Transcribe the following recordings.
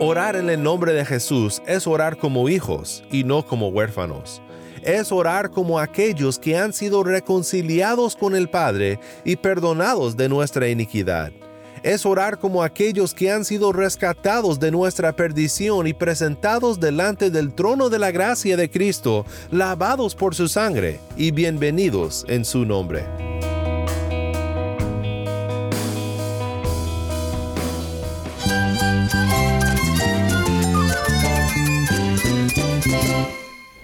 Orar en el nombre de Jesús es orar como hijos y no como huérfanos. Es orar como aquellos que han sido reconciliados con el Padre y perdonados de nuestra iniquidad. Es orar como aquellos que han sido rescatados de nuestra perdición y presentados delante del trono de la gracia de Cristo, lavados por su sangre y bienvenidos en su nombre.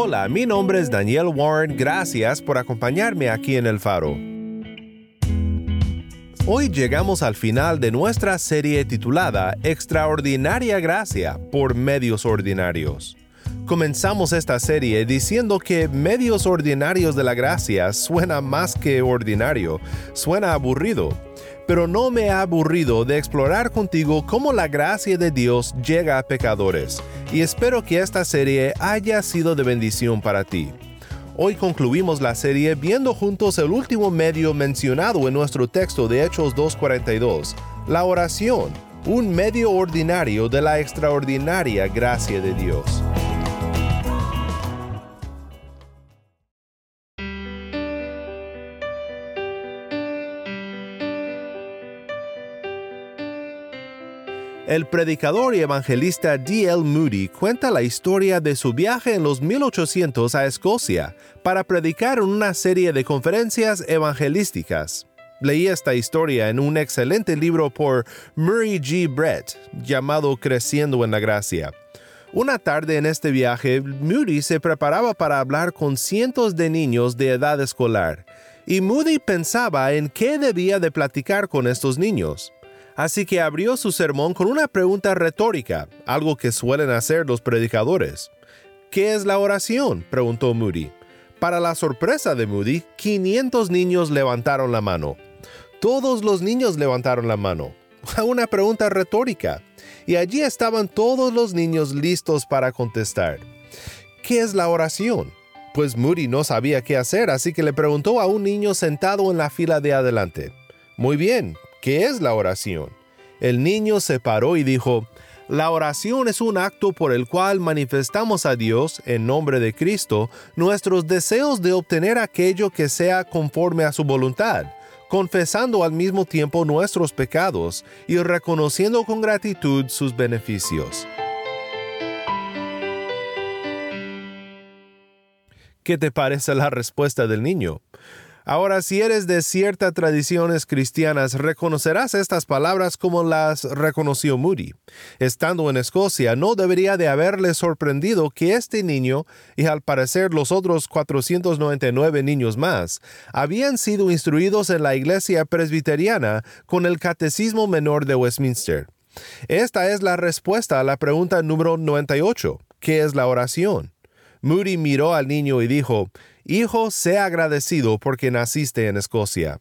Hola, mi nombre es Daniel Warren, gracias por acompañarme aquí en El Faro. Hoy llegamos al final de nuestra serie titulada Extraordinaria Gracia por Medios Ordinarios. Comenzamos esta serie diciendo que medios ordinarios de la gracia suena más que ordinario, suena aburrido, pero no me ha aburrido de explorar contigo cómo la gracia de Dios llega a pecadores, y espero que esta serie haya sido de bendición para ti. Hoy concluimos la serie viendo juntos el último medio mencionado en nuestro texto de Hechos 2.42, la oración, un medio ordinario de la extraordinaria gracia de Dios. El predicador y evangelista D.L. Moody cuenta la historia de su viaje en los 1800 a Escocia para predicar en una serie de conferencias evangelísticas. Leí esta historia en un excelente libro por Murray G. Brett llamado Creciendo en la Gracia. Una tarde en este viaje, Moody se preparaba para hablar con cientos de niños de edad escolar, y Moody pensaba en qué debía de platicar con estos niños. Así que abrió su sermón con una pregunta retórica, algo que suelen hacer los predicadores. ¿Qué es la oración? preguntó Moody. Para la sorpresa de Moody, 500 niños levantaron la mano. Todos los niños levantaron la mano. Una pregunta retórica. Y allí estaban todos los niños listos para contestar. ¿Qué es la oración? Pues Moody no sabía qué hacer, así que le preguntó a un niño sentado en la fila de adelante. Muy bien, ¿Qué es la oración? El niño se paró y dijo, la oración es un acto por el cual manifestamos a Dios, en nombre de Cristo, nuestros deseos de obtener aquello que sea conforme a su voluntad, confesando al mismo tiempo nuestros pecados y reconociendo con gratitud sus beneficios. ¿Qué te parece la respuesta del niño? Ahora, si eres de ciertas tradiciones cristianas, reconocerás estas palabras como las reconoció Moody. Estando en Escocia, no debería de haberle sorprendido que este niño, y al parecer los otros 499 niños más, habían sido instruidos en la iglesia presbiteriana con el Catecismo Menor de Westminster. Esta es la respuesta a la pregunta número 98. ¿Qué es la oración? Moody miró al niño y dijo, Hijo, sea agradecido porque naciste en Escocia.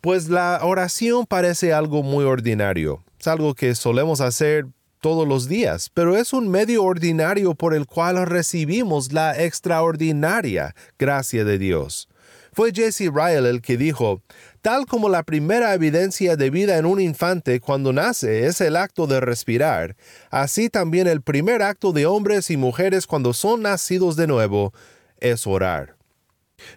Pues la oración parece algo muy ordinario, es algo que solemos hacer todos los días, pero es un medio ordinario por el cual recibimos la extraordinaria gracia de Dios. Fue Jesse Ryle el que dijo, tal como la primera evidencia de vida en un infante cuando nace es el acto de respirar, así también el primer acto de hombres y mujeres cuando son nacidos de nuevo es orar.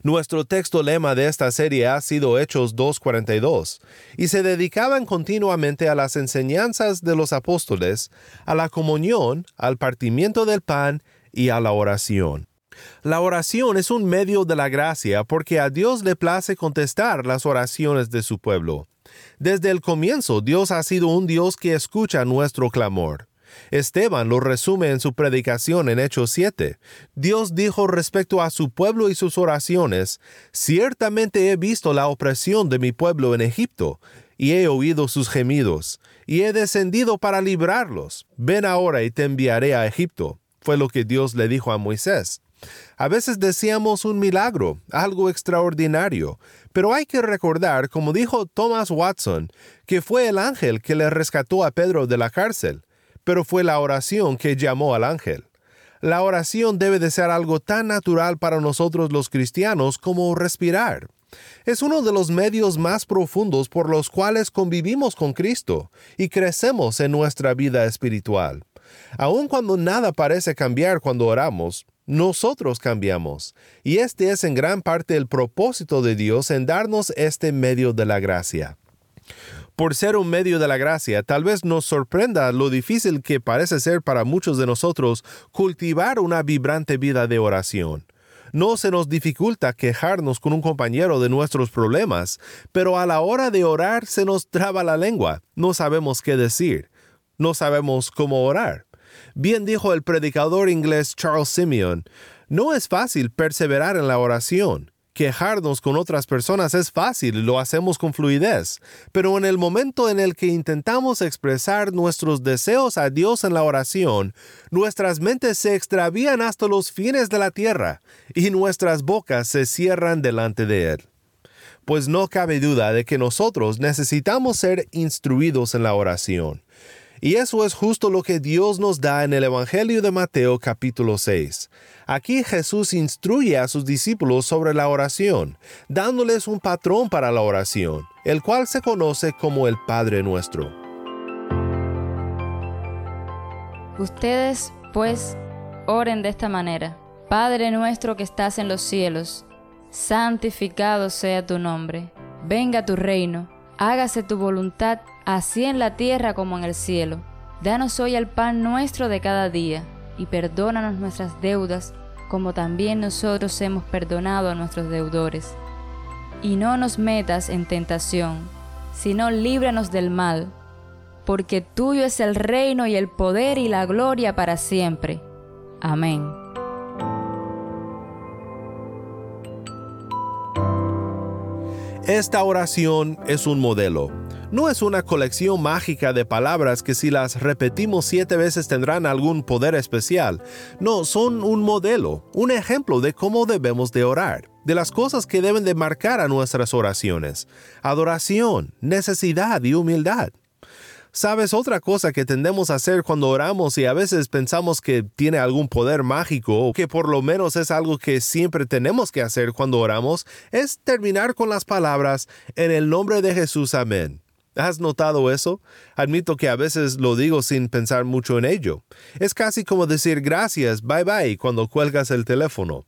Nuestro texto lema de esta serie ha sido Hechos 2.42, y se dedicaban continuamente a las enseñanzas de los apóstoles, a la comunión, al partimiento del pan y a la oración. La oración es un medio de la gracia porque a Dios le place contestar las oraciones de su pueblo. Desde el comienzo Dios ha sido un Dios que escucha nuestro clamor. Esteban lo resume en su predicación en Hechos 7. Dios dijo respecto a su pueblo y sus oraciones, Ciertamente he visto la opresión de mi pueblo en Egipto. y he oído sus gemidos, y he descendido para librarlos. Ven ahora y te enviaré a Egipto. Fue lo que Dios le dijo a Moisés. A veces deseamos un milagro, algo extraordinario, pero hay que recordar, como dijo Thomas Watson, que fue el ángel que le rescató a Pedro de la cárcel, pero fue la oración que llamó al ángel. La oración debe de ser algo tan natural para nosotros los cristianos como respirar. Es uno de los medios más profundos por los cuales convivimos con Cristo y crecemos en nuestra vida espiritual. Aun cuando nada parece cambiar cuando oramos, nosotros cambiamos. Y este es en gran parte el propósito de Dios en darnos este medio de la gracia. Por ser un medio de la gracia, tal vez nos sorprenda lo difícil que parece ser para muchos de nosotros cultivar una vibrante vida de oración. No se nos dificulta quejarnos con un compañero de nuestros problemas, pero a la hora de orar se nos traba la lengua, no sabemos qué decir, no sabemos cómo orar. Bien dijo el predicador inglés Charles Simeon, no es fácil perseverar en la oración. Quejarnos con otras personas es fácil lo hacemos con fluidez, pero en el momento en el que intentamos expresar nuestros deseos a Dios en la oración, nuestras mentes se extravían hasta los fines de la tierra y nuestras bocas se cierran delante de Él. Pues no cabe duda de que nosotros necesitamos ser instruidos en la oración. Y eso es justo lo que Dios nos da en el Evangelio de Mateo capítulo 6. Aquí Jesús instruye a sus discípulos sobre la oración, dándoles un patrón para la oración, el cual se conoce como el Padre Nuestro. Ustedes, pues, oren de esta manera. Padre nuestro que estás en los cielos, santificado sea tu nombre. Venga tu reino, hágase tu voluntad, así en la tierra como en el cielo. Danos hoy el pan nuestro de cada día y perdónanos nuestras deudas, como también nosotros hemos perdonado a nuestros deudores. Y no nos metas en tentación, sino líbranos del mal, porque tuyo es el reino y el poder y la gloria para siempre. Amén. Esta oración es un modelo no es una colección mágica de palabras que si las repetimos siete veces tendrán algún poder especial. No, son un modelo, un ejemplo de cómo debemos de orar, de las cosas que deben de marcar a nuestras oraciones. Adoración, necesidad y humildad. ¿Sabes otra cosa que tendemos a hacer cuando oramos y a veces pensamos que tiene algún poder mágico o que por lo menos es algo que siempre tenemos que hacer cuando oramos? Es terminar con las palabras en el nombre de Jesús, amén. ¿Has notado eso? Admito que a veces lo digo sin pensar mucho en ello. Es casi como decir gracias, bye bye cuando cuelgas el teléfono.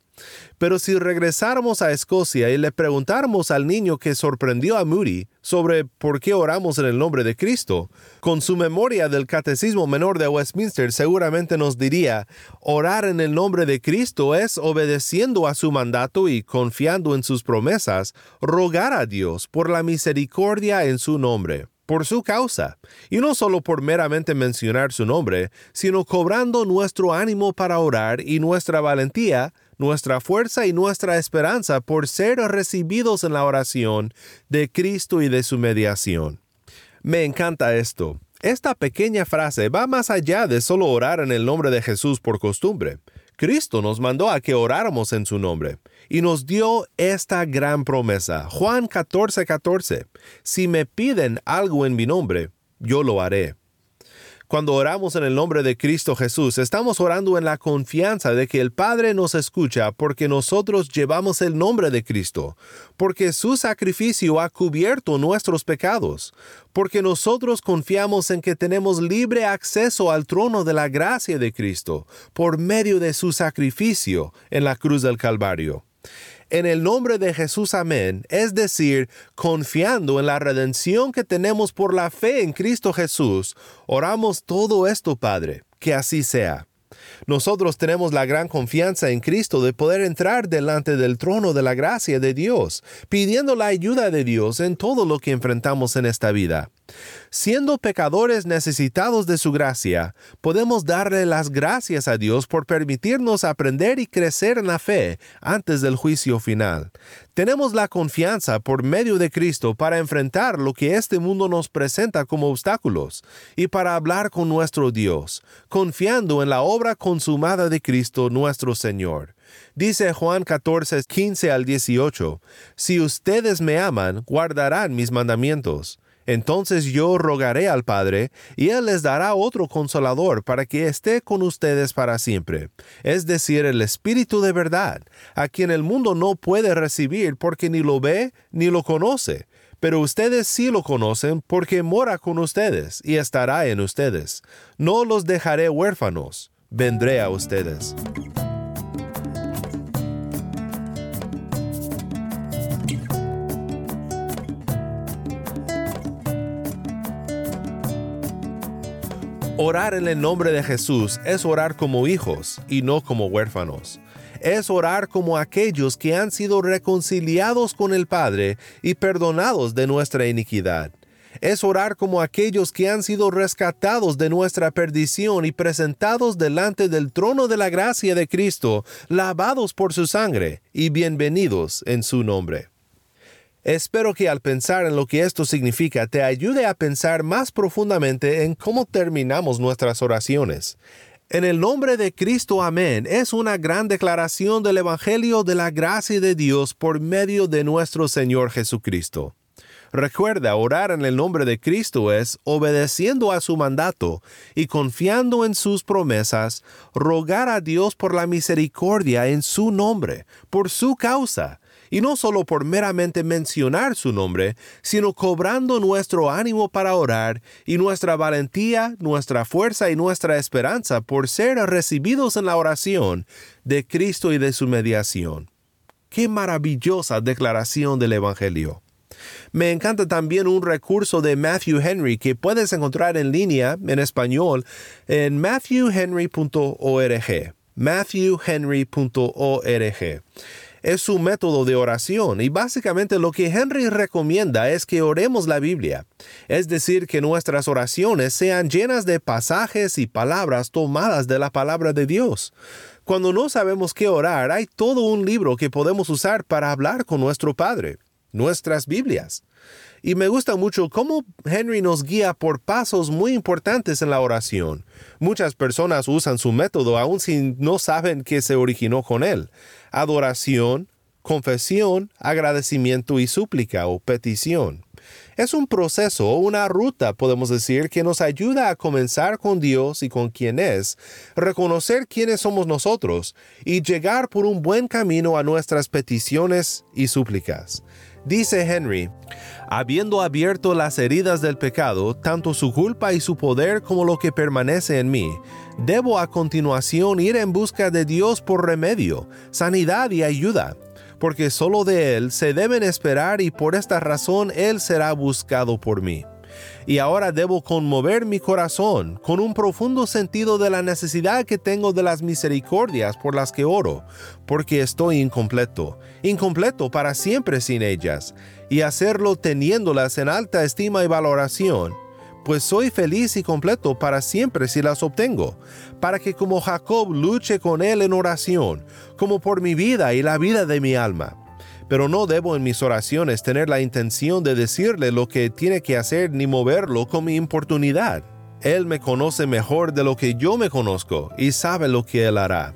Pero si regresáramos a Escocia y le preguntáramos al niño que sorprendió a Moody sobre por qué oramos en el nombre de Cristo, con su memoria del Catecismo Menor de Westminster seguramente nos diría, orar en el nombre de Cristo es obedeciendo a su mandato y confiando en sus promesas, rogar a Dios por la misericordia en su nombre por su causa, y no solo por meramente mencionar su nombre, sino cobrando nuestro ánimo para orar y nuestra valentía nuestra fuerza y nuestra esperanza por ser recibidos en la oración de Cristo y de su mediación. Me encanta esto. Esta pequeña frase va más allá de solo orar en el nombre de Jesús por costumbre. Cristo nos mandó a que oráramos en su nombre y nos dio esta gran promesa. Juan 14:14. 14, si me piden algo en mi nombre, yo lo haré. Cuando oramos en el nombre de Cristo Jesús, estamos orando en la confianza de que el Padre nos escucha porque nosotros llevamos el nombre de Cristo, porque su sacrificio ha cubierto nuestros pecados, porque nosotros confiamos en que tenemos libre acceso al trono de la gracia de Cristo por medio de su sacrificio en la cruz del Calvario en el nombre de Jesús, amén, es decir, confiando en la redención que tenemos por la fe en Cristo Jesús, oramos todo esto, Padre, que así sea. Nosotros tenemos la gran confianza en Cristo de poder entrar delante del trono de la gracia de Dios, pidiendo la ayuda de Dios en todo lo que enfrentamos en esta vida. Siendo pecadores necesitados de su gracia, podemos darle las gracias a Dios por permitirnos aprender y crecer en la fe antes del juicio final. Tenemos la confianza por medio de Cristo para enfrentar lo que este mundo nos presenta como obstáculos y para hablar con nuestro Dios, confiando en la obra consumada de Cristo nuestro Señor. Dice Juan 14, 15 al 18, Si ustedes me aman, guardarán mis mandamientos. Entonces yo rogaré al Padre, y Él les dará otro consolador para que esté con ustedes para siempre, es decir, el Espíritu de verdad, a quien el mundo no puede recibir porque ni lo ve ni lo conoce. Pero ustedes sí lo conocen porque mora con ustedes y estará en ustedes. No los dejaré huérfanos, vendré a ustedes. Orar en el nombre de Jesús es orar como hijos y no como huérfanos. Es orar como aquellos que han sido reconciliados con el Padre y perdonados de nuestra iniquidad. Es orar como aquellos que han sido rescatados de nuestra perdición y presentados delante del trono de la gracia de Cristo, lavados por su sangre y bienvenidos en su nombre. Espero que al pensar en lo que esto significa te ayude a pensar más profundamente en cómo terminamos nuestras oraciones. En el nombre de Cristo, amén, es una gran declaración del Evangelio de la gracia de Dios por medio de nuestro Señor Jesucristo. Recuerda, orar en el nombre de Cristo es, obedeciendo a su mandato y confiando en sus promesas, rogar a Dios por la misericordia en su nombre, por su causa, y no solo por meramente mencionar su nombre, sino cobrando nuestro ánimo para orar y nuestra valentía, nuestra fuerza y nuestra esperanza por ser recibidos en la oración de Cristo y de su mediación. Qué maravillosa declaración del Evangelio. Me encanta también un recurso de Matthew Henry que puedes encontrar en línea en español en matthewhenry.org. matthewhenry.org es su método de oración y básicamente lo que Henry recomienda es que oremos la Biblia, es decir, que nuestras oraciones sean llenas de pasajes y palabras tomadas de la palabra de Dios. Cuando no sabemos qué orar, hay todo un libro que podemos usar para hablar con nuestro Padre, nuestras Biblias. Y me gusta mucho cómo Henry nos guía por pasos muy importantes en la oración. Muchas personas usan su método aun si no saben que se originó con él. Adoración, confesión, agradecimiento y súplica o petición. Es un proceso o una ruta, podemos decir, que nos ayuda a comenzar con Dios y con quien es, reconocer quiénes somos nosotros y llegar por un buen camino a nuestras peticiones y súplicas. Dice Henry, habiendo abierto las heridas del pecado, tanto su culpa y su poder como lo que permanece en mí, debo a continuación ir en busca de Dios por remedio, sanidad y ayuda, porque solo de Él se deben esperar y por esta razón Él será buscado por mí y ahora debo conmover mi corazón con un profundo sentido de la necesidad que tengo de las misericordias por las que oro, porque estoy incompleto, incompleto para siempre sin ellas, y hacerlo teniéndolas en alta estima y valoración, pues soy feliz y completo para siempre si las obtengo, para que como Jacob luche con él en oración, como por mi vida y la vida de mi alma pero no debo en mis oraciones tener la intención de decirle lo que tiene que hacer ni moverlo con mi importunidad. Él me conoce mejor de lo que yo me conozco y sabe lo que Él hará.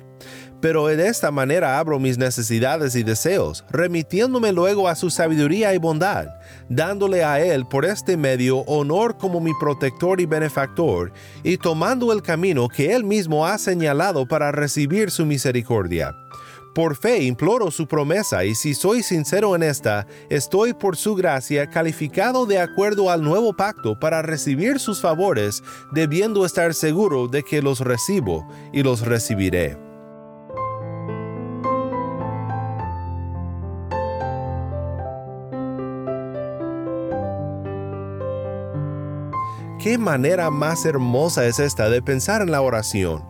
Pero de esta manera abro mis necesidades y deseos, remitiéndome luego a su sabiduría y bondad, dándole a Él por este medio honor como mi protector y benefactor, y tomando el camino que Él mismo ha señalado para recibir su misericordia. Por fe imploro su promesa y si soy sincero en esta, estoy por su gracia calificado de acuerdo al nuevo pacto para recibir sus favores, debiendo estar seguro de que los recibo y los recibiré. ¿Qué manera más hermosa es esta de pensar en la oración?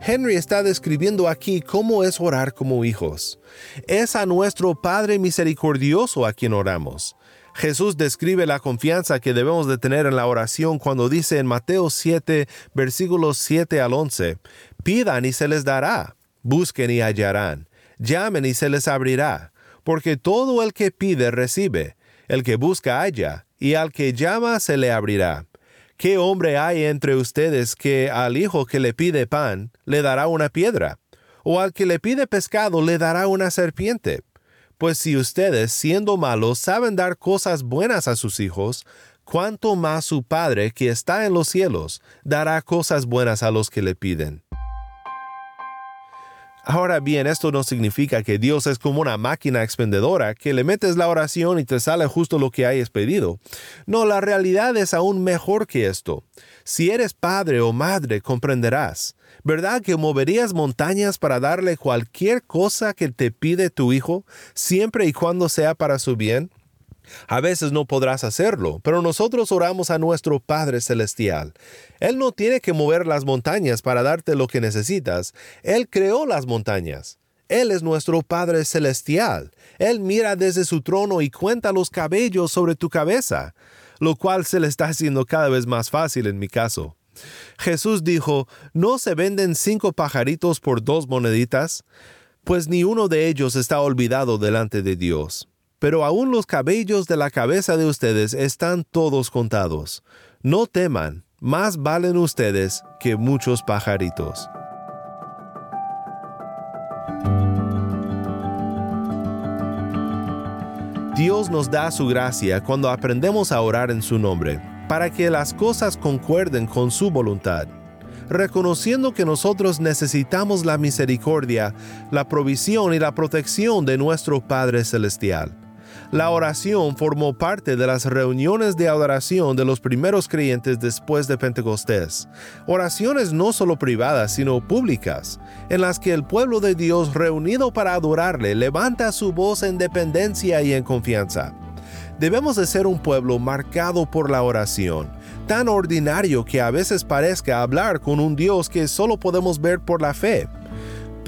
Henry está describiendo aquí cómo es orar como hijos. Es a nuestro Padre misericordioso a quien oramos. Jesús describe la confianza que debemos de tener en la oración cuando dice en Mateo 7, versículos 7 al 11, Pidan y se les dará, busquen y hallarán, llamen y se les abrirá, porque todo el que pide recibe, el que busca halla, y al que llama se le abrirá. ¿Qué hombre hay entre ustedes que al hijo que le pide pan le dará una piedra? ¿O al que le pide pescado le dará una serpiente? Pues si ustedes, siendo malos, saben dar cosas buenas a sus hijos, cuánto más su Padre que está en los cielos dará cosas buenas a los que le piden. Ahora bien, esto no significa que Dios es como una máquina expendedora que le metes la oración y te sale justo lo que hayas pedido. No, la realidad es aún mejor que esto. Si eres padre o madre, comprenderás. ¿Verdad que moverías montañas para darle cualquier cosa que te pide tu hijo, siempre y cuando sea para su bien? A veces no podrás hacerlo, pero nosotros oramos a nuestro Padre Celestial. Él no tiene que mover las montañas para darte lo que necesitas. Él creó las montañas. Él es nuestro Padre Celestial. Él mira desde su trono y cuenta los cabellos sobre tu cabeza, lo cual se le está haciendo cada vez más fácil en mi caso. Jesús dijo, ¿no se venden cinco pajaritos por dos moneditas? Pues ni uno de ellos está olvidado delante de Dios pero aún los cabellos de la cabeza de ustedes están todos contados. No teman, más valen ustedes que muchos pajaritos. Dios nos da su gracia cuando aprendemos a orar en su nombre, para que las cosas concuerden con su voluntad reconociendo que nosotros necesitamos la misericordia, la provisión y la protección de nuestro Padre Celestial. La oración formó parte de las reuniones de adoración de los primeros creyentes después de Pentecostés. Oraciones no solo privadas, sino públicas, en las que el pueblo de Dios reunido para adorarle levanta su voz en dependencia y en confianza. Debemos de ser un pueblo marcado por la oración, tan ordinario que a veces parezca hablar con un Dios que solo podemos ver por la fe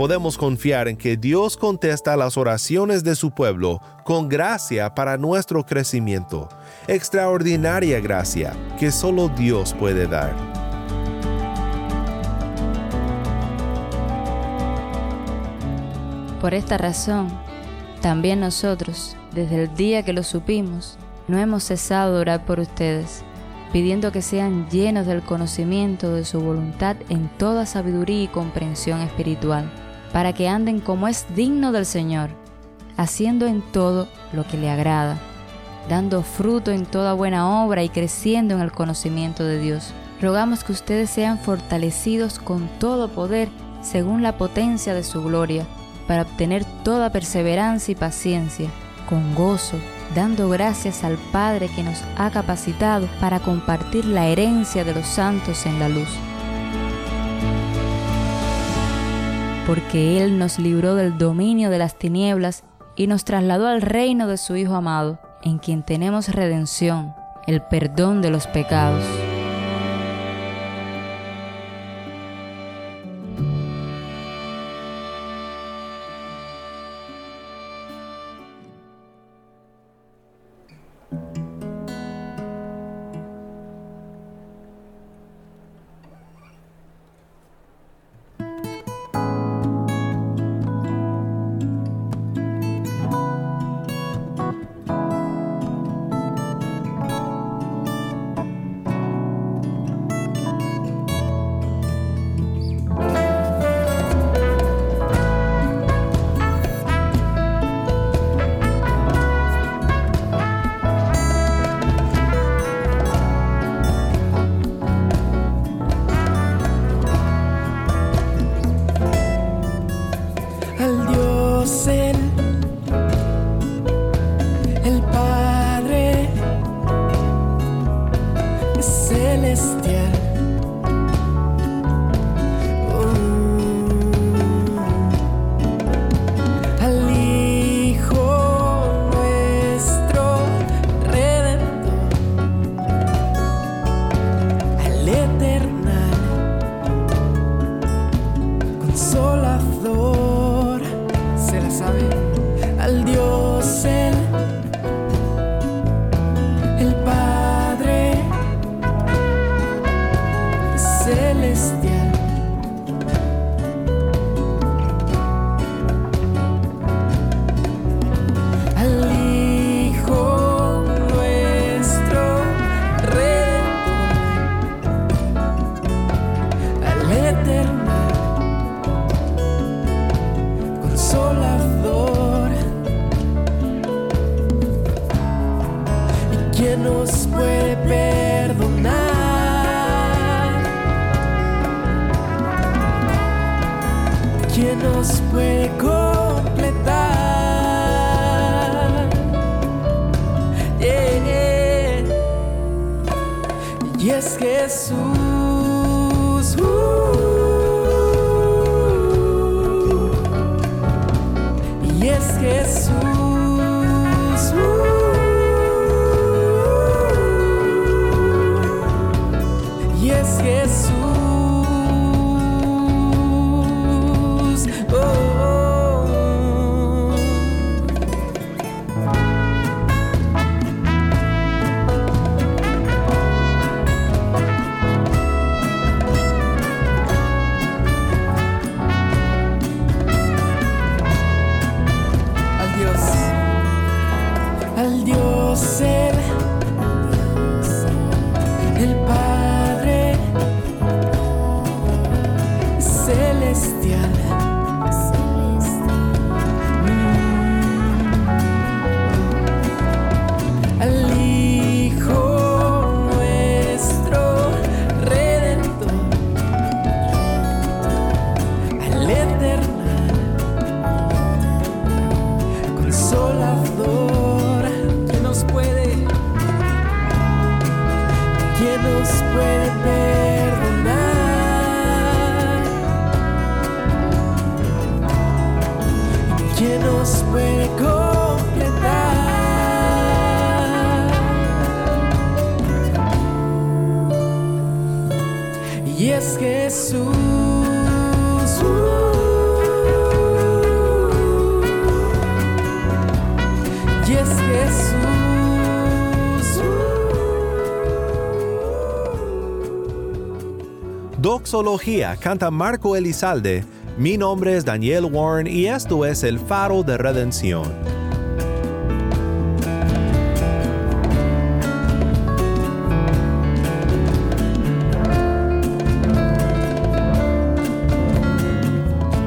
podemos confiar en que Dios contesta las oraciones de su pueblo con gracia para nuestro crecimiento, extraordinaria gracia que solo Dios puede dar. Por esta razón, también nosotros, desde el día que lo supimos, no hemos cesado de orar por ustedes, pidiendo que sean llenos del conocimiento de su voluntad en toda sabiduría y comprensión espiritual para que anden como es digno del Señor, haciendo en todo lo que le agrada, dando fruto en toda buena obra y creciendo en el conocimiento de Dios. Rogamos que ustedes sean fortalecidos con todo poder según la potencia de su gloria, para obtener toda perseverancia y paciencia, con gozo, dando gracias al Padre que nos ha capacitado para compartir la herencia de los santos en la luz. Porque Él nos libró del dominio de las tinieblas y nos trasladó al reino de su Hijo amado, en quien tenemos redención, el perdón de los pecados. Nos puede perdonar? ¿Quién nos puede que nos puede perdonar. Que nos puede completar. Y es Jesús Doxología canta Marco Elizalde. Mi nombre es Daniel Warren y esto es el faro de redención.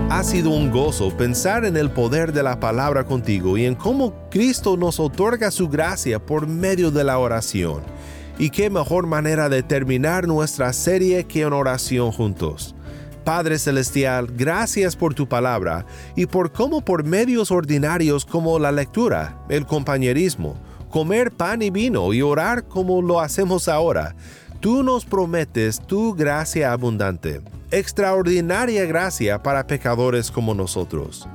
Ha sido un gozo pensar en el poder de la palabra contigo y en cómo Cristo nos otorga su gracia por medio de la oración. Y qué mejor manera de terminar nuestra serie que en oración juntos. Padre Celestial, gracias por tu palabra y por cómo por medios ordinarios como la lectura, el compañerismo, comer pan y vino y orar como lo hacemos ahora, tú nos prometes tu gracia abundante, extraordinaria gracia para pecadores como nosotros.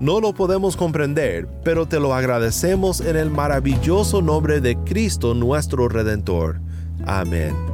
No lo podemos comprender, pero te lo agradecemos en el maravilloso nombre de Cristo nuestro Redentor. Amén.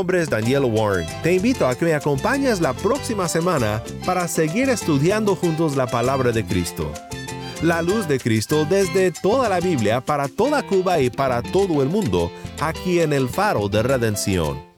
nombre es Daniel Warren. Te invito a que me acompañes la próxima semana para seguir estudiando juntos la palabra de Cristo. La luz de Cristo desde toda la Biblia para toda Cuba y para todo el mundo, aquí en el faro de redención.